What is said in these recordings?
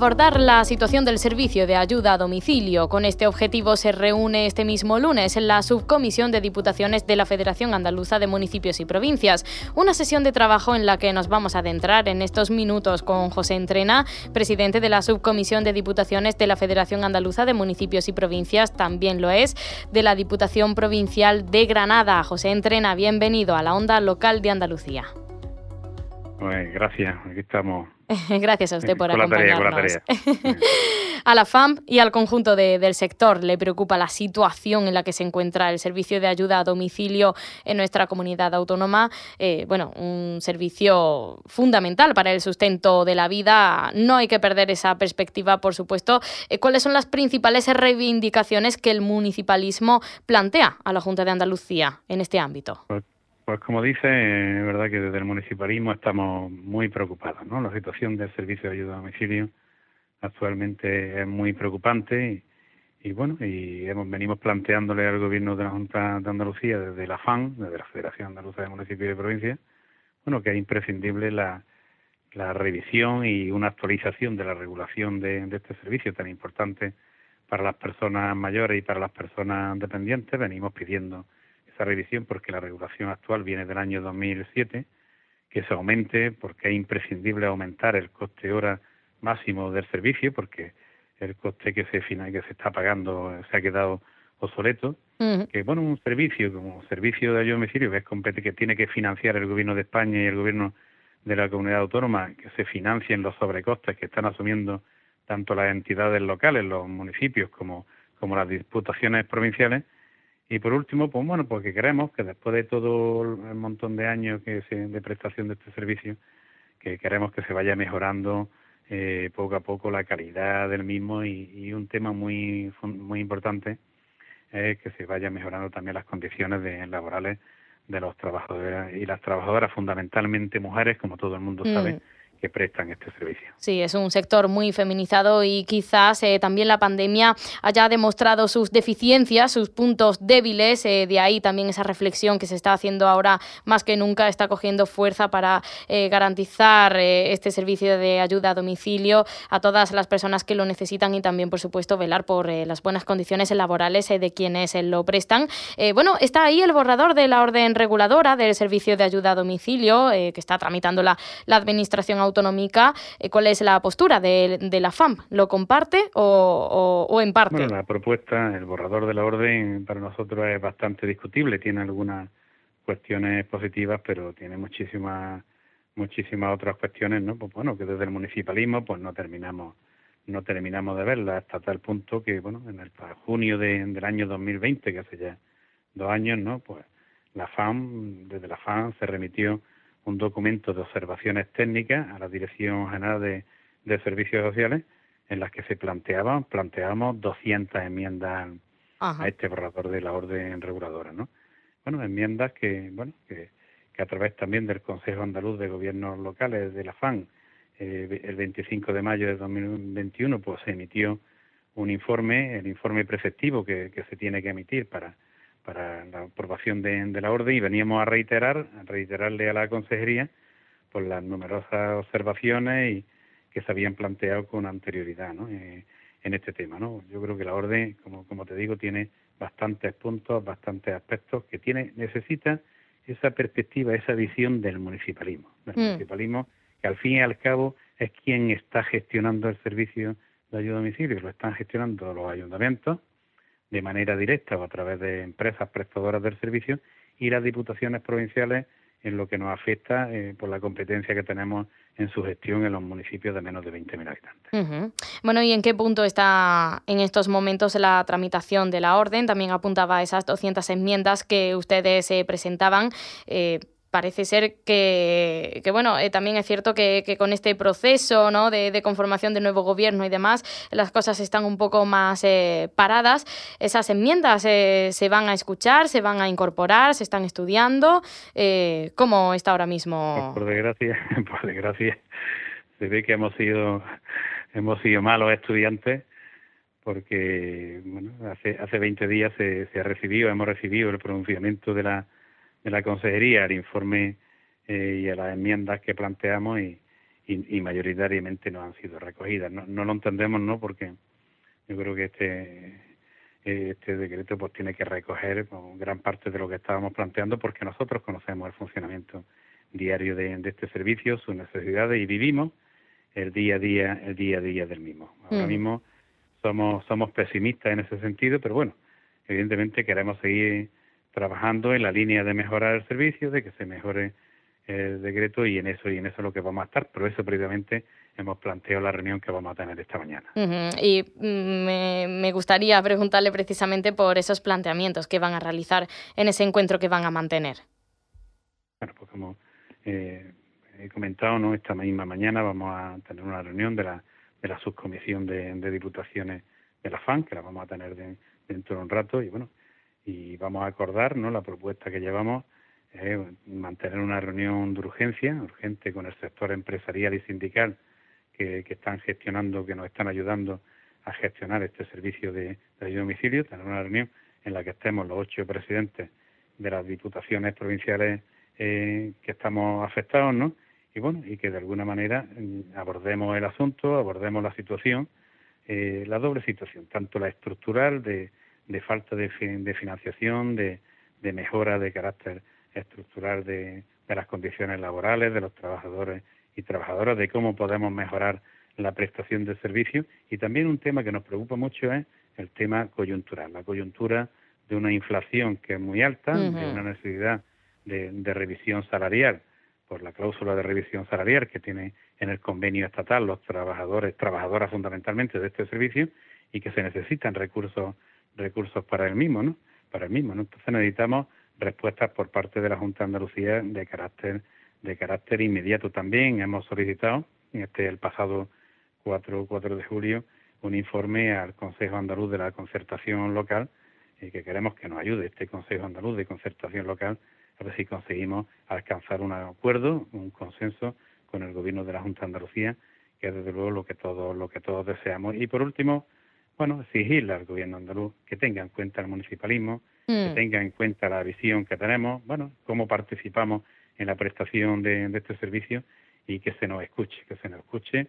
Abordar la situación del servicio de ayuda a domicilio. Con este objetivo se reúne este mismo lunes en la subcomisión de diputaciones de la Federación Andaluza de Municipios y Provincias. Una sesión de trabajo en la que nos vamos a adentrar en estos minutos con José Entrena, presidente de la subcomisión de diputaciones de la Federación Andaluza de Municipios y Provincias. También lo es de la Diputación Provincial de Granada. José Entrena, bienvenido a la onda local de Andalucía. Pues gracias, aquí estamos Gracias a usted por acompañarnos. a la FAM y al conjunto del sector le preocupa la situación en la que se encuentra el servicio de ayuda a domicilio en nuestra comunidad autónoma. Eh, bueno, un servicio fundamental para el sustento de la vida. No hay que perder esa perspectiva, por supuesto. Eh, ¿Cuáles son las principales reivindicaciones que el municipalismo plantea a la Junta de Andalucía en este ámbito? Pues pues como dice, es verdad que desde el municipalismo estamos muy preocupados, ¿no? La situación del servicio de ayuda a domicilio actualmente es muy preocupante y, bueno, y hemos, venimos planteándole al gobierno de la Junta de Andalucía desde la FAN, desde la Federación Andaluza de Municipios y Provincias, bueno, que es imprescindible la, la revisión y una actualización de la regulación de, de este servicio tan importante para las personas mayores y para las personas dependientes. Venimos pidiendo revisión porque la regulación actual viene del año 2007, que se aumente porque es imprescindible aumentar el coste hora máximo del servicio porque el coste que se que se está pagando se ha quedado obsoleto. Que bueno, un servicio como servicio de ayuda a domicilio que es que tiene que financiar el gobierno de España y el gobierno de la comunidad autónoma, que se financien los sobrecostes que están asumiendo tanto las entidades locales, los municipios como, como las diputaciones provinciales, y por último, pues bueno, porque queremos que después de todo el montón de años que se, de prestación de este servicio, que queremos que se vaya mejorando eh, poco a poco la calidad del mismo y, un tema muy muy importante es que se vaya mejorando también las condiciones de, laborales de los trabajadores y las trabajadoras, fundamentalmente mujeres, como todo el mundo sabe, que prestan este servicio. Sí, es un sector muy feminizado y quizás eh, también la pandemia haya demostrado sus deficiencias, sus puntos débiles. Eh, de ahí también esa reflexión que se está haciendo ahora más que nunca está cogiendo fuerza para eh, garantizar este servicio de ayuda a domicilio a todas las personas que lo necesitan y también, por supuesto, velar por las buenas condiciones laborales de quienes lo prestan. bueno, está ahí el borrador de la orden reguladora del servicio de ayuda a domicilio que está tramitando la, la Administración autonómica, eh, ¿cuál es la postura de, la FAM? ¿Lo comparte o, en parte? Bueno, la propuesta, el borrador de la orden para nosotros es bastante discutible, tiene algunas cuestiones positivas, pero tiene muchísimas muchísimas otras cuestiones, ¿no? Pues bueno, que desde el municipalismo pues no terminamos no terminamos de verla hasta tal punto que, bueno, en el junio del año 2020, que hace ya dos años, ¿no? Pues la FAM, desde la FAM se remitió un documento de observaciones técnicas a la Dirección General de, Servicios Sociales en las que se planteaban, planteamos 200 enmiendas a este borrador de la orden reguladora, ¿no? Bueno, enmiendas que, bueno, que, a través también del Consejo Andaluz de Gobiernos Locales, de la FAN, eh, el 25 de mayo de 2021, pues se emitió un informe, el informe preceptivo que se tiene que emitir para para la aprobación de, la orden y veníamos a reiterar, a reiterarle a la consejería por las numerosas observaciones y que se habían planteado con anterioridad ¿no? Eh, en este tema. ¿no? Yo creo que la orden, como, como te digo, tiene bastantes puntos, bastantes aspectos que tiene necesita esa perspectiva, esa visión del municipalismo. Del mm. municipalismo que al fin y al cabo es quien está gestionando el servicio de ayuda a domicilio, lo están gestionando los ayuntamientos, de manera directa o a través de empresas prestadoras del servicio y las diputaciones provinciales en lo que nos afecta eh, por la competencia que tenemos en su gestión en los municipios de menos de 20.000 habitantes. Bueno, ¿y en qué punto está en estos momentos la tramitación de la orden? También apuntaba esas 200 enmiendas que ustedes eh, presentaban. Eh, parece ser que, bueno, eh, también es cierto que, con este proceso ¿no? de, conformación de nuevo gobierno y demás, las cosas están un poco más eh, paradas. Esas enmiendas eh, se van a escuchar, se van a incorporar, se están estudiando. ¿Cómo está ahora mismo? Pues por desgracia, por desgracia, se ve que hemos sido, hemos sido malos estudiantes porque bueno, hace, hace 20 días se, se ha recibido, hemos recibido el pronunciamiento de la de la consejería al informe eh, y a las enmiendas que planteamos y, y, mayoritariamente no han sido recogidas. No, no lo entendemos, ¿no? Porque yo creo que este este decreto pues tiene que recoger gran parte de lo que estábamos planteando porque nosotros conocemos el funcionamiento diario de, este servicio, sus necesidades y vivimos el día a día, el día a día del mismo. Ahora mm. mismo somos somos pesimistas en ese sentido, pero bueno, evidentemente queremos seguir trabajando en la línea de mejorar el servicio, de que se mejore el decreto y en eso y en eso es lo que vamos a estar. Pero eso previamente hemos planteado la reunión que vamos a tener esta mañana. Y mm, me, gustaría preguntarle precisamente por esos planteamientos que van a realizar en ese encuentro que van a mantener. Bueno, pues como eh, he comentado, no esta misma mañana vamos a tener una reunión de la, de la subcomisión de, diputaciones de la FAN, que la vamos a tener dentro de un rato y bueno, y vamos a acordar ¿no? la propuesta que llevamos mantener una reunión de urgencia, urgente con el sector empresarial y sindical que, están gestionando, que nos están ayudando a gestionar este servicio de, de ayuda a domicilio, tener una reunión en la que estemos los ocho presidentes de las diputaciones provinciales eh, que estamos afectados, ¿no? Y bueno, y que de alguna manera mm, abordemos el asunto, abordemos la situación, eh, la doble situación, tanto la estructural de, de falta de, de financiación, de, de, mejora de carácter estructural de, de las condiciones laborales de los trabajadores y trabajadoras, de cómo podemos mejorar la prestación de servicios. Y también un tema que nos preocupa mucho es el tema coyuntural, la coyuntura de una inflación que es muy alta, de una necesidad de, de, revisión salarial por la cláusula de revisión salarial que tiene en el convenio estatal los trabajadores, trabajadoras fundamentalmente de este servicio y que se necesitan recursos recursos para el mismo, ¿no? Para el mismo, ¿no? Entonces necesitamos respuestas por parte de la Junta de Andalucía de carácter de carácter inmediato también. Hemos solicitado este el pasado 4, 4 de julio un informe al Consejo Andaluz de la Concertación Local y que queremos que nos ayude este Consejo Andaluz de Concertación Local a ver si conseguimos alcanzar un acuerdo, un consenso con el gobierno de la Junta de Andalucía, que es desde luego lo que todos, lo que todos deseamos. Y por último, bueno, exigirle al gobierno andaluz que tenga en cuenta el municipalismo, que mm. tenga en cuenta la visión que tenemos, bueno, cómo participamos en la prestación de, este servicio y que se nos escuche, que se nos escuche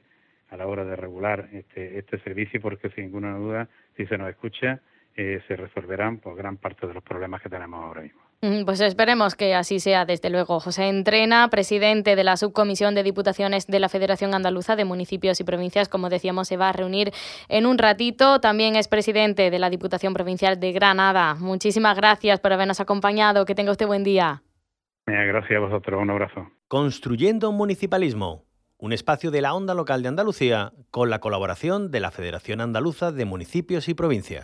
a la hora de regular este, este servicio, porque sin ninguna duda, si se nos escucha, eh, se resolverán por pues, gran parte de los problemas que tenemos ahora mismo. Pues esperemos que así sea, desde luego. José Entrena, presidente de la Subcomisión de Diputaciones de la Federación Andaluza de Municipios y Provincias, como decíamos, se va a reunir en un ratito. También es presidente de la Diputación Provincial de Granada. Muchísimas gracias por habernos acompañado. Que tenga usted buen día. Gracias a vosotros. Un abrazo. Construyendo Municipalismo, un espacio de la onda local de Andalucía con la colaboración de la Federación Andaluza de Municipios y Provincias.